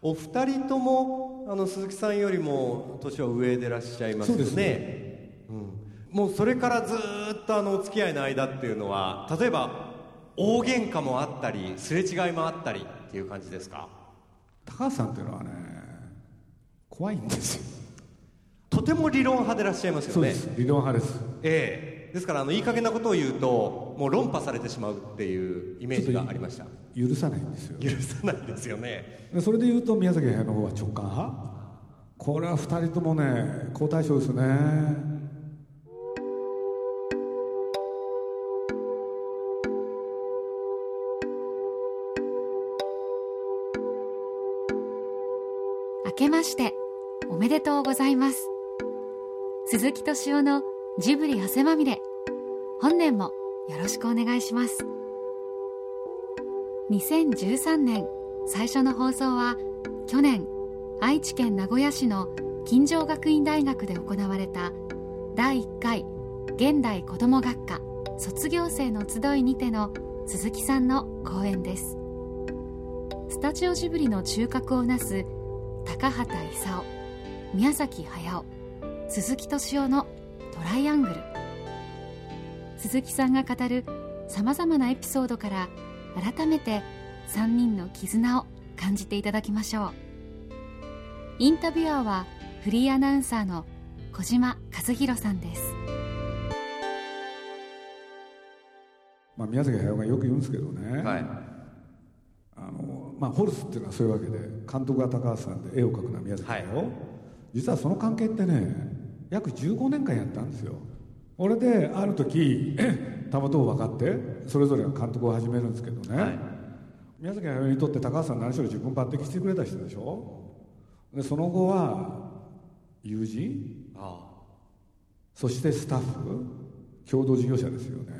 お二人ともあの鈴木さんよりも年は上でいらっしゃいますよね。そうですうん、もうそれからずーっとあのお付き合いの間っていうのは例えば大喧嘩もあったりすれ違いもあったりっていう感じですか？高橋さんっていうのはね怖いんですよ。とても理論派でいらっしゃいますよね。そうです。理論派です。ええですからあのいい加減なことを言うともう論破されてしまうっていうイメージがありました。許さないんですよ許さないですよね。でそれで言うと宮崎駿の方は直感派？これは2人ともね好対象ですね。明けましておめでとうございます。鈴木敏夫のジブリ汗まみれ。本年もよろしくお願いします。2013年最初の放送は去年愛知県名古屋市の金城学院大学で行われた第1回現代子ども学科卒業生の集いにての鈴木さんの講演です。スタジオジブリの中核をなす高畑勲宮崎駿鈴木敏夫のトライアングル。鈴木さんが語るさまざまなエピソードから改めて3人の絆を感じていただきましょう。インタビュアーはフリーアナウンサーの小島和弘さんです。まあ、宮崎駿がよく言うんですけどね、はい。あのまあ、ホルスっていうのはそういうわけで監督が高橋さんで絵を描くのは宮崎駿、はい。実はその関係ってね約15年間やったんですよ。俺である時 たまたま分かってそれぞれが監督を始めるんですけどね、はい。宮崎駿にとって高橋さん何しろ自分抜擢してくれた人でしょ？でその後は友人？あそしてスタッフ？共同事業者ですよね。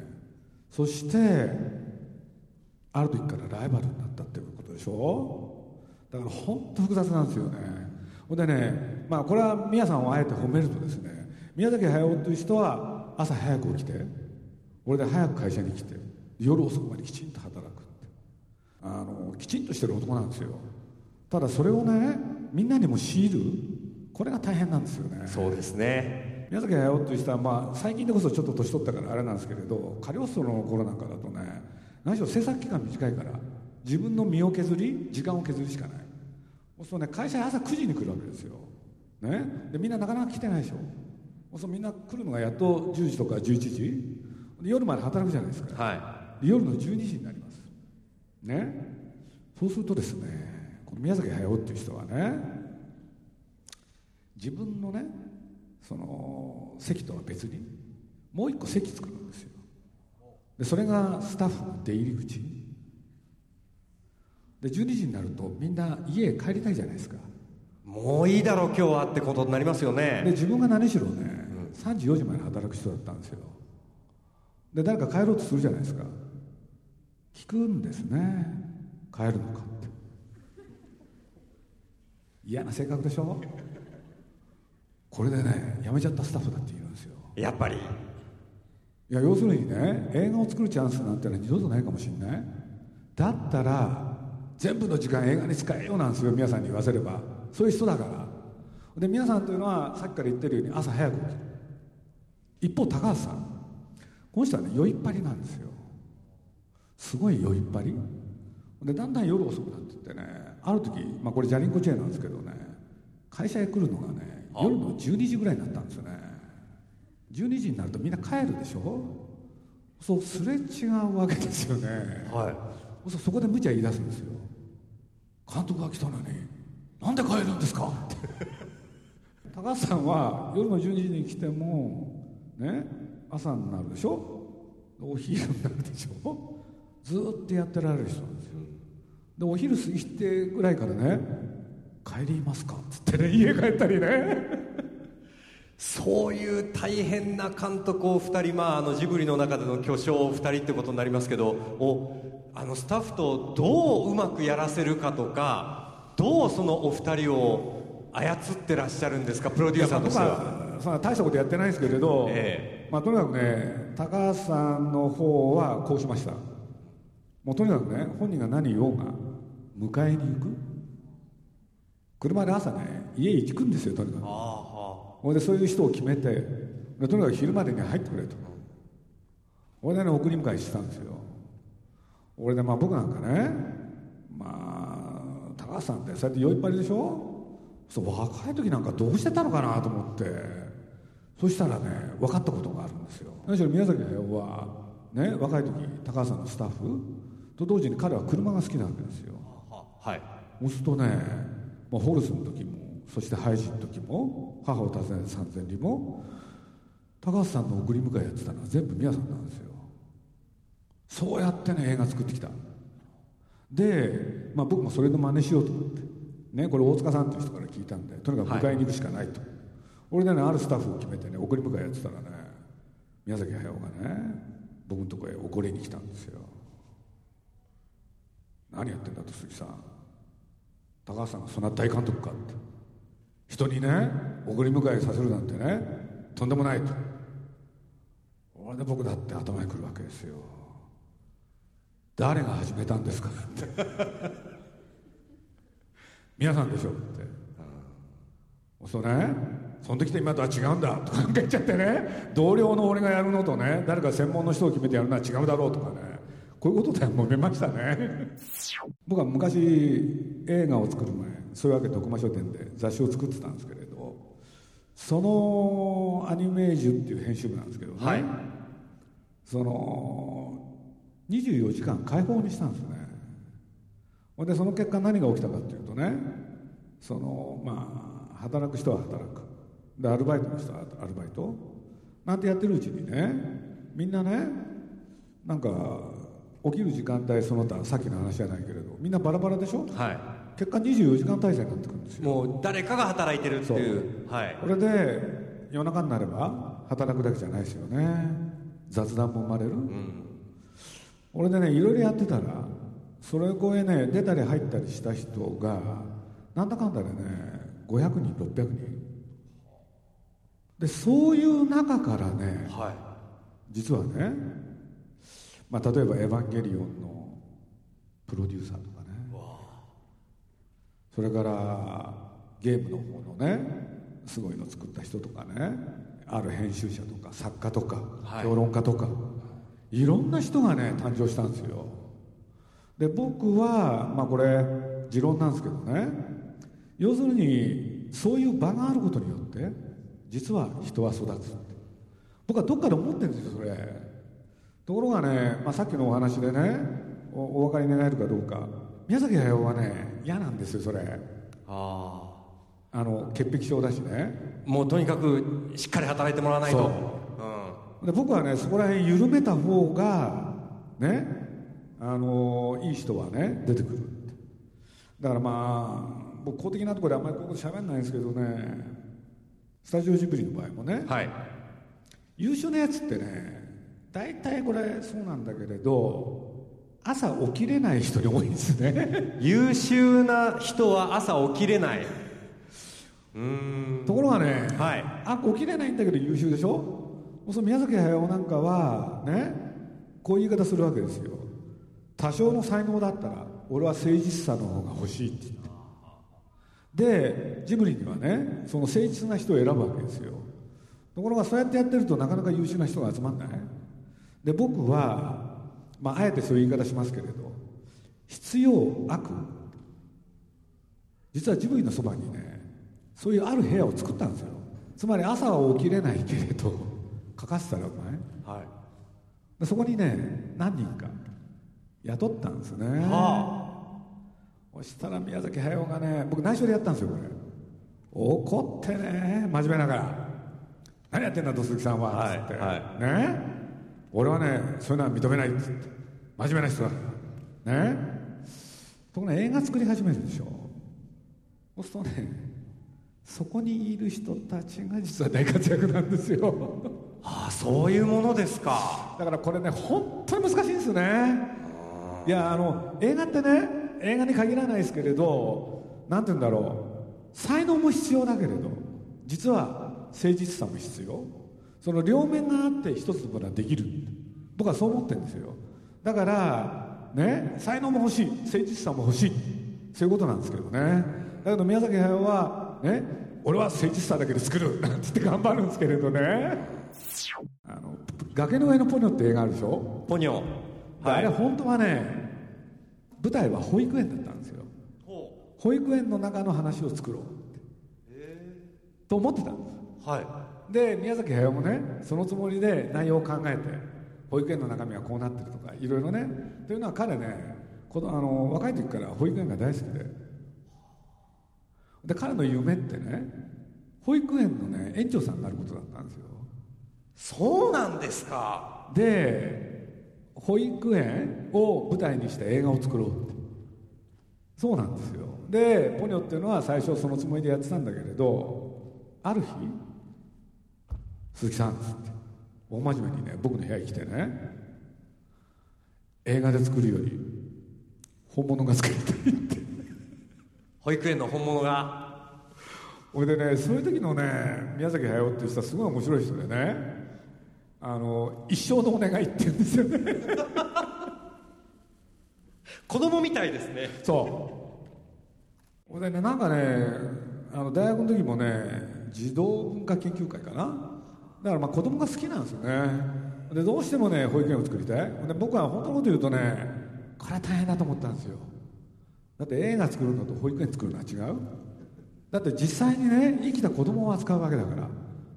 そしてある時からライバルになったっていうことでしょ？だから本当複雑なんですよね。ほんでねまあこれは宮さんをあえて褒めるとですね宮崎駿という人は朝早く起きて俺で早く会社に来て夜遅くまできちんと働くって。あのきちんとしてる男なんですよ。ただそれをねみんなにも強いるこれが大変なんですよね。あそうですね。宮崎駿という人は、まあ、最近でこそちょっと年取ったからあれなんですけれどカリオストロの頃なんかだとね何しろ制作期間短いから自分の身を削り時間を削るしかない。そうするとね会社に朝9時に来るわけですよ、ね、でみんななかなか来てないでしょ。そみんな来るのがやっと10時とか11時で夜まで働くじゃないですか、はで夜の12時になります。ね。そうするとですねこの宮崎駿っていう人はね自分のねその席とは別にもう一個席作るんですよ。でそれがスタッフの出入り口。で12時になるとみんな家へ帰りたいじゃないですか。いもういいだろう今日はってことになりますよでね自分が何しろね、3時4時まで働く人だったんですよ。で誰か帰ろうとするじゃないですか。聞くんですね。帰るのかって。嫌な性格でしょ？これでね辞めちゃったスタッフだって言うんですよ。やっぱり。いや要するにね映画を作るチャンスなんてのは二度とないかもしれない。だったら全部の時間映画に使えようなんですよ皆さんに言わせればそういう人だから。で皆さんというのはさっきから言ってるように朝早く起きる。一方高橋さん。この人はね酔いっぱりなんですよ。すごい酔いっぱり。でだんだん夜遅くなってってねある時、まあ、これジャリンコチェーンなんですけどね会社へ来るのがね夜の12時ぐらいになったんですよね。12時になるとみんな帰るでしょ？そうすれ違うわけですよね。はい。そうそこで無茶言い出すんですよ。監督が来たのになんで帰るんですか？って高橋さんは夜の12時に来てもね朝になるでしょ？お昼になるでしょ？ずーっとやってられる人なんですよ。でお昼過ぎてぐらいからね帰りますか？っつってね家帰ったりね。そういう大変な監督を2人、まあ、あのジブリの中での巨匠2人ってことになりますけどおあのスタッフとどううまくやらせるかとかどうそのお二人を操ってらっしゃるんですか？プロデューサーとしては。はそんな大したことやってないんですけれど、えまあ、とにかくね高橋さんの方はこうしました。もうとにかくね本人が何言おうが迎えに行く。車で朝ね家行くんですよとにかく。ああほいでそういう人を決めてでとにかく昼までに入ってくれと。俺でね送り迎えしてたんですよ。俺でまあ僕なんかねまあ高橋さんってそうやって酔いっぱりでしょ？そう若い時なんかどうしてたのかなと思って。そしたらね分かったことがあるんですよ。何しろ宮崎駿はね若い時高橋さんのスタッフ。と同時に彼は車が好きなわけですよ。はあはい。そうするとね、まあ、ホルスの時もそしてハイジの時も母を訪ねて三千里も高橋さんの送り迎えやってたのは全部宮さんなんですよ。そうやってね映画作ってきたで、まあ、僕もそれの真似しようと思ってねこれ大塚さんっていう人から聞いたんでとにかく迎えに行くしかないと、俺でねあるスタッフを決めてね送り迎えやってたらね宮崎駿がね僕のとこへ怒りに来たんですよ。何やってんだと鈴木さん。高橋さんがそんな大監督かって。人にね送り迎えさせるなんてねとんでもないと。俺で僕だって頭にくるわけですよ。誰が始めたんですか？って皆さんでしょって。そうね。その時と今とは違うんだとか言っちゃってね。同僚の俺がやるのとね誰か専門の人を決めてやるのは違うだろうとかね。こういうことで揉めましたね。僕は昔映画を作る前そういうわけ徳間書店で雑誌を作ってたんですけれどそのアニメージュっていう編集部なんですけどね、はい。その24時間開放にしたんですね。ほんでその結果何が起きたかっていうとねそのまあ働く人は働く。でアルバイトの人はアルバイト。なんてやってるうちにねみんなねなんか起きる時間帯その他さっきの話じゃないけれどみんなバラバラでしょ？は結果24時間体制になってくるんですいよ。もう誰かが働いてるっていう。はい。これで夜中になれば働くだけじゃないですよね。雑談も生まれる、俺でねいろいろやってたらそれこへね出たり入ったりした人がなんだかんだでね500人600人。でそういう中からねはい。実はね、まあ、例えば「エヴァンゲリオン」のプロデューサーとかね。それからゲームの方のねすごいの作った人とかね。ある編集者とか作家とか、はい。評論家とかいろんな人がね誕生したんですよ。で僕はまあこれ持論なんですけどね。要するにそういう場があることによって実は人は育つ僕はどっかで思ってるんですよそれ。ところがね、まあ、さっきのお話でねおお分かりになれるかどうか。宮崎駿はね嫌なんですよそれ。ああの潔癖症だしね。あもうとにかくしっかり働いてもらわないと。そで僕はねそこら辺緩めた方がねあのいい人はね出てくるだからまあ僕公的なところであんまりここで喋んないんですけどねスタジオジブリの場合もね、うんはい。優秀なやつってね大体これそうなんだけれど朝起きれない人に多いんですね。優秀な人は朝起きれない。うーん。ところがね、はい。あ起きれないんだけど優秀でしょ？そう宮崎駿なんかはねこういう言い方するわけですよ。多少の才能だったら俺は誠実さの方が欲しいって言って。でジブリにはねその誠実な人を選ぶわけですよ。ところがそうやってやってるとなかなか優秀な人が集まんない。で僕は、まあ、あえてそういう言い方しますけれど必要悪。実はジブリのそばにねそういうある部屋を作ったんですよ。つまり朝は起きれないけれど。書かせたらお前はい。でそこにね何人か雇ったんですね。はそしたら宮崎駿がね僕内緒でやったんですよこれ。怒ってね真面目ながら「何やってんだと鈴木さんは」はいつって、はね？俺はねそういうのは認めないっつって。真面目な人だ。ね？ところが映画作り始めるでしょ。そうするとねそこにいる人たちが実は大活躍なんですよああそういうものですか。だからこれね本当に難しいんですよね。いやあの映画ってね映画に限らないですけれどなんて言うんだろう。才能も必要だけれど実は誠実さも必要。その両面があって一つのものはできる。僕はそう思ってるんですよ。だからね才能も欲しい誠実さも欲しい。そういうことなんですけどね。だけど宮崎駿はね俺は誠実さだけで作るなんて言って頑張るんですけれどね。あの崖の上のポニョって映画あるでしょ、ポニョ。であれ本当はね舞台は保育園だったんですよ。保育園の中の話を作ろうって。と思ってたんです。はい。で宮崎駿もねそのつもりで内容を考えて保育園の中身はこうなってるとかいろいろね。というのは彼ねこのあの若い時から保育園が大好きで。で彼の夢ってね保育園のね園長さんになることだったんですよそうなんですか。で保育園を舞台にした映画を作ろうって。そうなんですよ。でポニョっていうのは最初そのつもりでやってたんだけれどある日鈴木さんっつって大真面目にね僕の部屋に来てね映画で作るより本物が作りたいって。保育園の本物が。ほいでねそういう時のね宮崎駿っていう人はすごい面白い人でねあの一生のお願いって言うんですよね。子供みたいですね。そう。でねなんかねあの大学の時もね児童文化研究会かな。だからまあ子供が好きなんですよね。でどうしてもね保育園を作りたい。で僕は本当のこと言うとねこれは大変だと思ったんですよ。だって映画作るのと保育園作るのは違う。だって実際にね生きた子供を扱うわけだから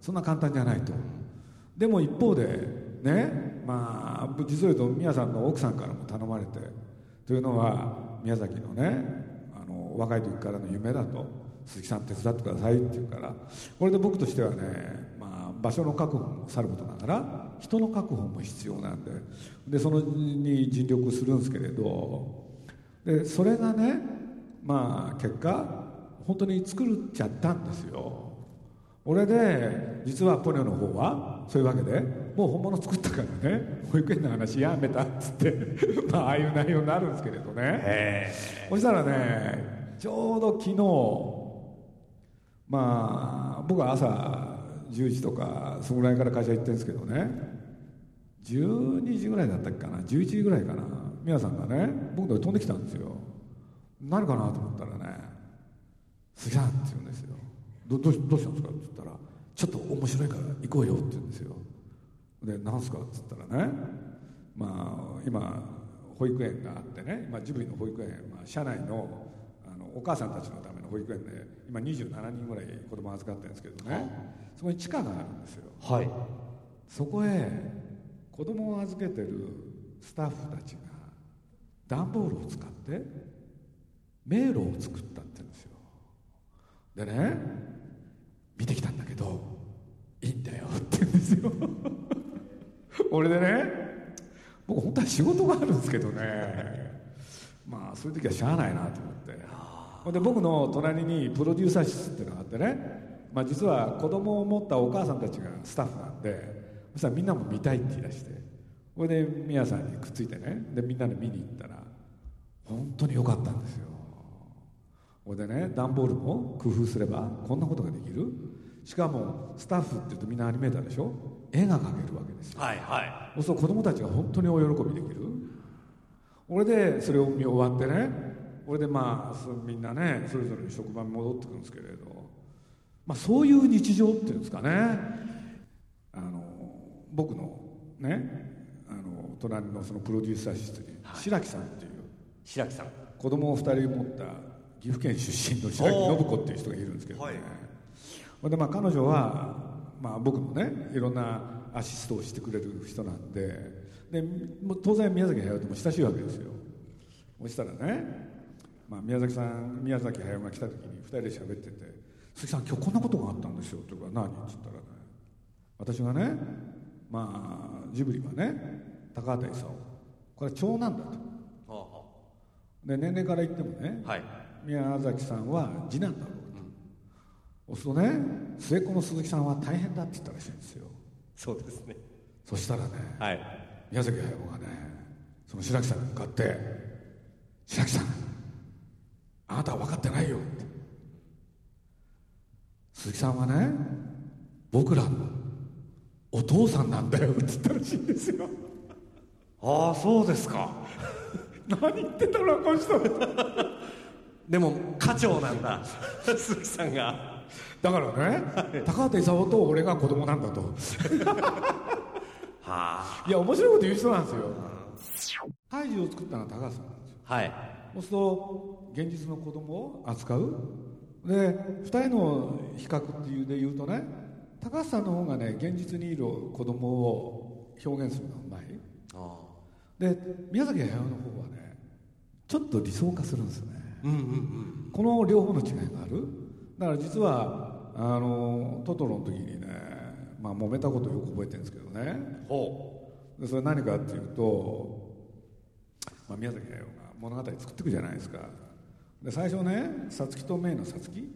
そんな簡単じゃないとでも一方でねまあ実を言うと宮さんの奥さんからも頼まれてというのは宮崎のねあの若い時からの夢だと鈴木さん手伝ってくださいって言うからこれで僕としてはね、まあ、場所の確保もさることながら人の確保も必要なんででそのに尽力するんですけれどでそれがねまあ結果本当に作っちゃったんですよ。俺で実はポニョの方はそういうわけでもう本物作ったからね。保育園の話やめたっつって まあああいう内容になるんですけれどね。そしたらねちょうど昨日まあ僕は朝10時とかそのぐらいから会社行ってるんですけどね。12時ぐらいだったっけかな。11時ぐらいかな。皆さんがね僕の飛んできたんですよ。何かなと思ったらね「杉さん」って言うんですよどどうしどうしたんですか?」って言ったら「ちょっと面白いから行こうよ」って言うんですよ。で「何すか?」って言ったらねまあ今保育園があってね今ジブリの保育園、まあ、社内のあのお母さんたちのための保育園で今27人ぐらい子供預かってるんですけどね。そこに地下があるんですよ。はい。そこへ子供を預けてるスタッフたちが段ボールを使って迷路を作ったって言うんですよ。でね見てきたんだけどいいんだよって言うんですよ。俺でね僕本当は仕事があるんですけどね。まあそういう時はしゃあないなと思って。ほんで僕の隣にプロデューサー室っていうのがあってね、まあ、実は子供を持ったお母さんたちがスタッフなんでそしたらみんなも見たいって言い出して。これで宮さんにくっついてね。でみんなで見に行ったら本当に良かったんですよ。これでね段ボールも工夫すればこんなことができる。しかもスタッフって言うとみんなアニメーターでしょ？絵が描けるわけですよ。はいはい。そうすると子供たちが本当にお喜びできる。俺でそれを見終わってね俺でまあそみんなねそれぞれに職場に戻ってくるんですけれど、まあ、そういう日常っていうんですかね。あの僕のねあの隣のそのプロデューサー室に白木さんっていう白木さん。子供を2人持った岐阜県出身の白木信子っていう人がいるんですけどね、はいでまあ彼女は、まあ、僕のねいろんなアシストをしてくれる人なんでで当然宮崎駿とも親しいわけですよ。そしたらね、まあ、宮崎さん宮崎駿が来た時に2人で喋ってて「鈴木さん今日こんなことがあったんですよ」って言うから「何?」って言ったらね私がねまあジブリはね高畑勲これは長男だと。で年齢から言ってもねはい。宮崎さんは次男だろうと、そうするとね末っ子の鈴木さんは大変だって言ったらしいんですよ。そうですね。そしたらねはい。宮崎駿がねその白木さんに向かって「白木さんあなたは分かってないよ」って鈴木さんはね僕らのお父さんなんだよ。って言ったらしいんですよ。ああそうですか。何言ってんだろうこの人。でも課長なんだ。鈴木さんがだからね高畑勲と俺が子供なんだと。はあ。いや面白いこと言う人なんですよ。怪獣を作ったのは高畑さんなんですよ。はい。そうすると現実の子供を扱う。で2人の比較っていうで言うとね高橋さんの方がね現実にいる子供を表現するのがうまい。あで宮崎駿の方はねちょっと理想化するんですよね。ーうんうんうん。この両方の違いがあるだから実はあのトトロの時にねまあ揉めたことよく覚えてるんですけどね。ほでそれ何かっていうと、まあ、宮崎駿が物語作っていくじゃないですか。で最初ね皐月とメイの皐月。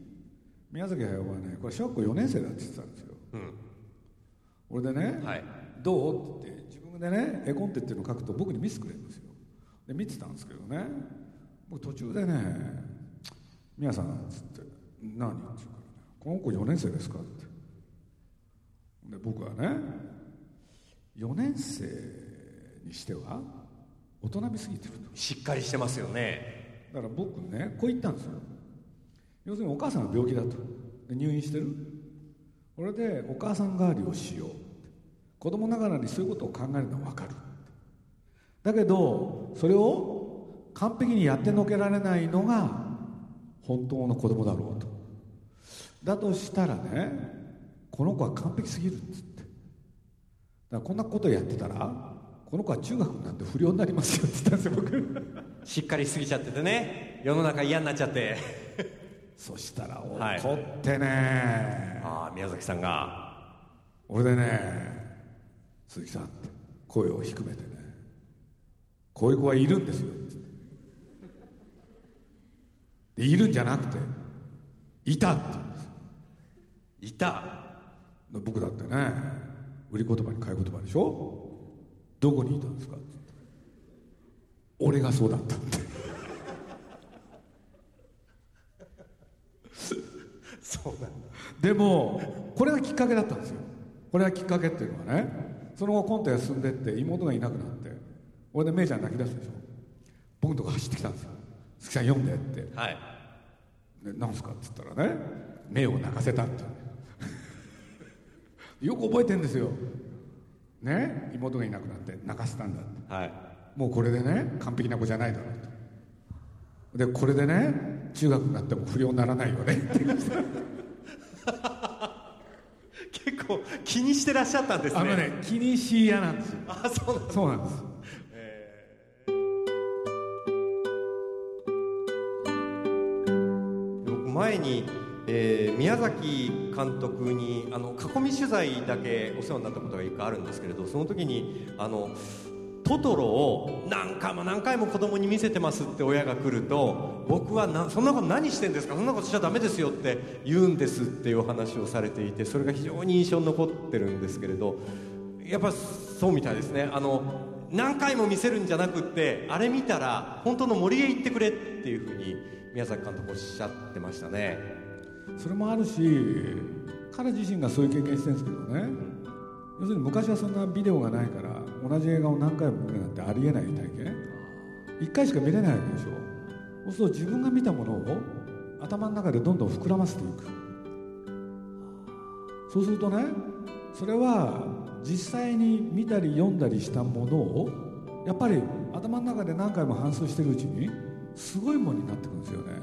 宮崎駿はねこれ小学校4年生だって言ってたんですよ。ううん。俺でね、はい。どう？って言って自分でね絵コンテっていうのを書くと僕に見せてくれるんですよ。で見てたんですけどね。僕途中でね「宮さん」っつって「何?」って言うからね「この子4年生ですか?」って。で僕はね4年生にしては大人びすぎてると。しっかりしてますよね。だから僕ねこう言ったんですよ。要するにお母さんが病気だと。で入院してる？これでお母さん代わりをしよう。子供ながらにそういうことを考えるのは分かる。だけどそれを完璧にやってのけられないのが本当の子供だろうとだとしたらねこの子は完璧すぎるっつって。だからこんなことやってたらこの子は中学になって不良になりますよって言ったんですよ僕。しっかりしすぎちゃっててね。世の中嫌になっちゃって。そしたらはい。怒ってね、ああ宮崎さんが。俺でね鈴木さんって声を低めてね。こういう子はいるんですよ。ってでいるんじゃなくていたっていた。で僕だってね売り言葉に買い言葉でしょ？どこにいたんですか？って言って俺がそうだったって。そうなんだ。でもこれがきっかけだったんですよ。これがきっかけっていうのはねその後コントが進んでって妹がいなくなって俺で姉ちゃん泣き出すでしょ？僕のとこ走ってきたんですよ「鈴木さん読んで」って。はいで「なんすか?」って言ったらね「目を泣かせた」ってよく覚えてんですよ。ね？妹がいなくなって泣かせたんだって。はい。もうこれでね完璧な子じゃないだろうと。でこれでね中学になっても不良にならないよね。って言いました結構気にしてらっしゃったんですね。あのね気にし屋なんですよ。あそうなんだそうなんです。僕前に、えー宮崎監督にあの囲み取材だけお世話になったことが一回あるんですけれどその時にあのトトロを何回も何回も子供に見せてますって親が来ると僕はなそんなこと何してんですか？そんなことしちゃダメですよって言うんですっていうお話をされていてそれが非常に印象に残ってるんですけれどやっぱそうみたいですね。あの何回も見せるんじゃなくってあれ見たら本当の森へ行ってくれっていうふうに宮崎監督おっしゃってましたね。それもあるし彼自身がそういう経験してるんですけどね。要するに昔はそんなビデオがないから同じ映画を何回も見るなんてありえない体験。1回しか見れないわけでしょ。そうすると自分が見たものを頭の中でどんどん膨らませていく。そうするとねそれは実際に見たり読んだりしたものをやっぱり頭の中で何回も反芻してるうちにすごいものになってくるんですよね。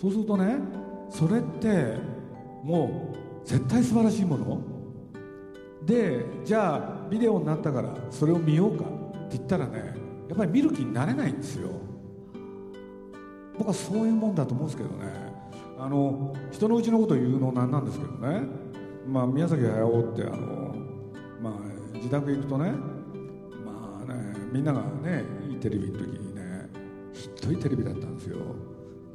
そうするとねそれってもう絶対素晴らしいもの？でじゃあビデオになったからそれを見ようか？って言ったらねやっぱり見る気になれないんですよ。僕はそういうもんだと思うんですけどね。あの人のうちのことを言うのなんなんですけどね、まあ、宮崎駿ってあの、まあ、自宅行くとねまあねみんながねいいテレビの時にねひっどいテレビだったんですよ。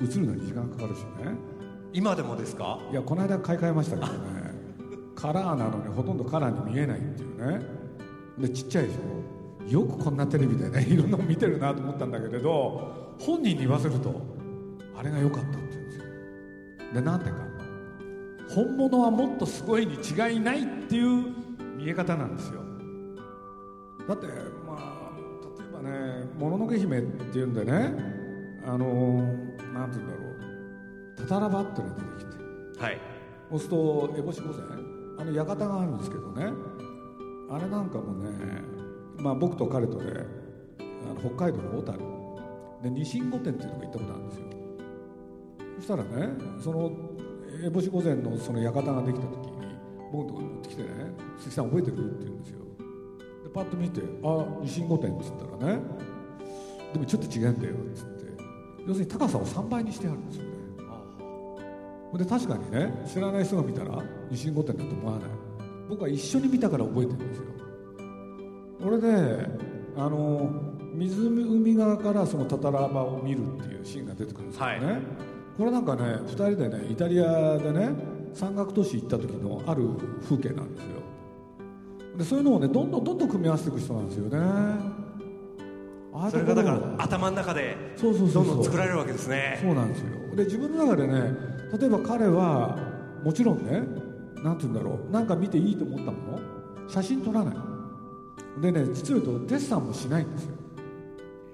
映るのに時間かかるしね。今でもですか？いやこの間買い替えましたけどね。カラーなのにほとんどカラーに見えないっていうね。でちっちゃいでしょ。よくこんなテレビでね いろんなの見てるなと思ったんだけれど本人に言わせるとあれが良かったって言うんですよ。でなんでか。本物はもっとすごいに違いないっていう見え方なんですよ。だってまあ例えばね「もののけ姫」っていうんでねあのなんて言うんだろう。タタラバっていうのが出てきて。はい。そうすると烏帽子御前？あの館があるんですけどね。あれなんかもね、まあ、僕と彼とであの北海道の小樽。でニシン御殿っていうのが行ったことあるんですよ。そしたらねその烏帽子御前のその館ができた時に僕のとこに持ってきてね「鈴木さん覚えてる?」って言うんですよ。でパッと見て「あニシン御殿」っつったらね「でもちょっと違うんだよ」っつって。要するに高さを3倍にしてあるんですよねで確かにね知らない人が見たらニシン御殿だと思わない。僕は一緒に見たから覚えてるんですよ。俺であの湖側からそのタタラバを見るっていうシーンが出てくるんですけどね、はい。これなんかね2人でねイタリアでね山岳都市行った時のある風景なんですよ。でそういうのをねどんどんどんどん組み合わせていく人なんですよね。それがだから頭の中でどんどん作られるわけですね。そうなんですよ。で自分の中でね例えば彼はもちろんねなんて言うんだろう。なんか見ていいと思ったもの。写真撮らない。でね実を言うとデッサンもしないんですよ。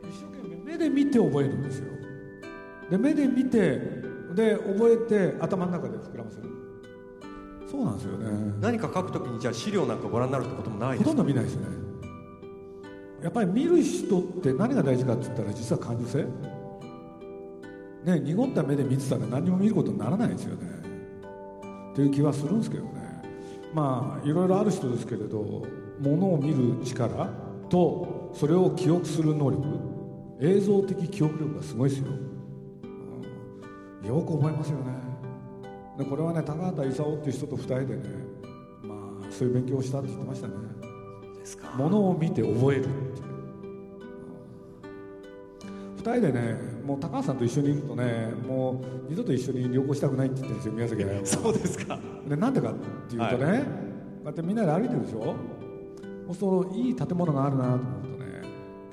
一生懸命目で見て覚えるんですよ。で目で見てで覚えて頭の中で膨らませる。そうなんですよね。何か書くときにじゃあ資料なんかご覧になるってこともないですほとんど見ないですね。やっぱり見る人って何が大事かって言ったら実は感受性ね濁った目で見てたら何も見ることにならないですよね。っていう気はするんですけどね。まあいろいろある人ですけれどものを見る力とそれを記憶する能力映像的記憶力がすごいですよ、うん。よく覚えますよね。でこれはね高畑勲っていう人と2人でねまあそういう勉強をしたって言ってましたね。ものを見て覚える。っていう2人でねもう高橋さんと一緒にいるとねもう二度と一緒に旅行したくないって言ってるんですよ宮崎 そうですか。でなんでかっていうとね、こうやってみんなで歩いてるでしょ？そういい建物があるなと思うとね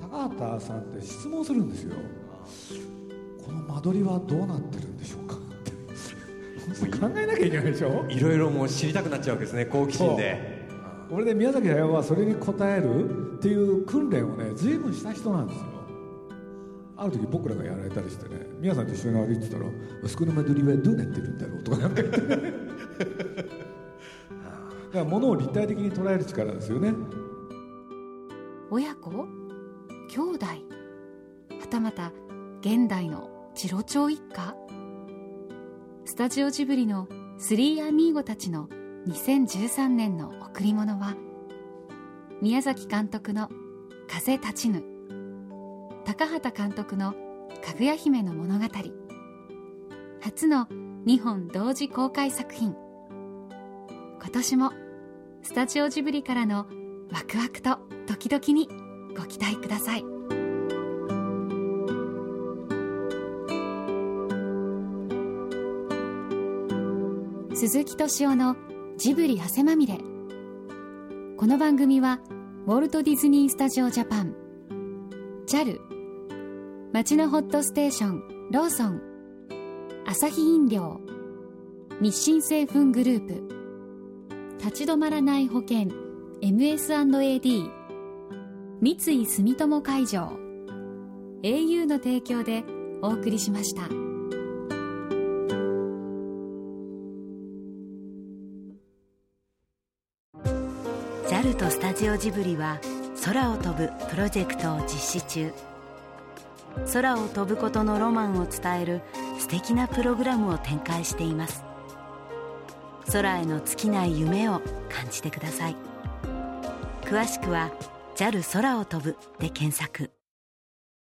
高畑さんって質問するんですよ。この間取りはどうなってるんでしょうか。考えなきゃいけないでしょ？いろいろもう知りたくなっちゃうわけですね好奇心で。俺で宮崎駿はそれに応えるっていう訓練をね随分した人なんですよある時僕らがやられたりしてね宮さんと一緒に歩いてたら「あそこの間取りはどうなってるんだろう」とかなんか言ってね。だから物を立体的に捉える力ですよね。親子？兄弟？はたまた現代のチロチョ一家？スタジオジブリのスリーアミーゴたちの2013年の贈り物は宮崎監督の「風立ちぬ」高畑監督の「かぐや姫の物語」初の2本同時公開作品。今年もスタジオジブリからのワクワクとドキドキにご期待ください。鈴木敏夫のジブリ汗まみれ。この番組はウォルト・ディズニー・スタジオ・ジャパン。JAL 町のホットステーションローソン。アサヒ飲料日清製粉グループ。立ち止まらない保険 MS&AD 三井住友海上。au の提供でお送りしました。JAL とスタジオジブリは空を飛ぶプロジェクトを実施中。空を飛ぶことのロマンを伝える素敵なプログラムを展開しています。空への尽きない夢を感じてください。詳しくは JAL 空を飛ぶで検索。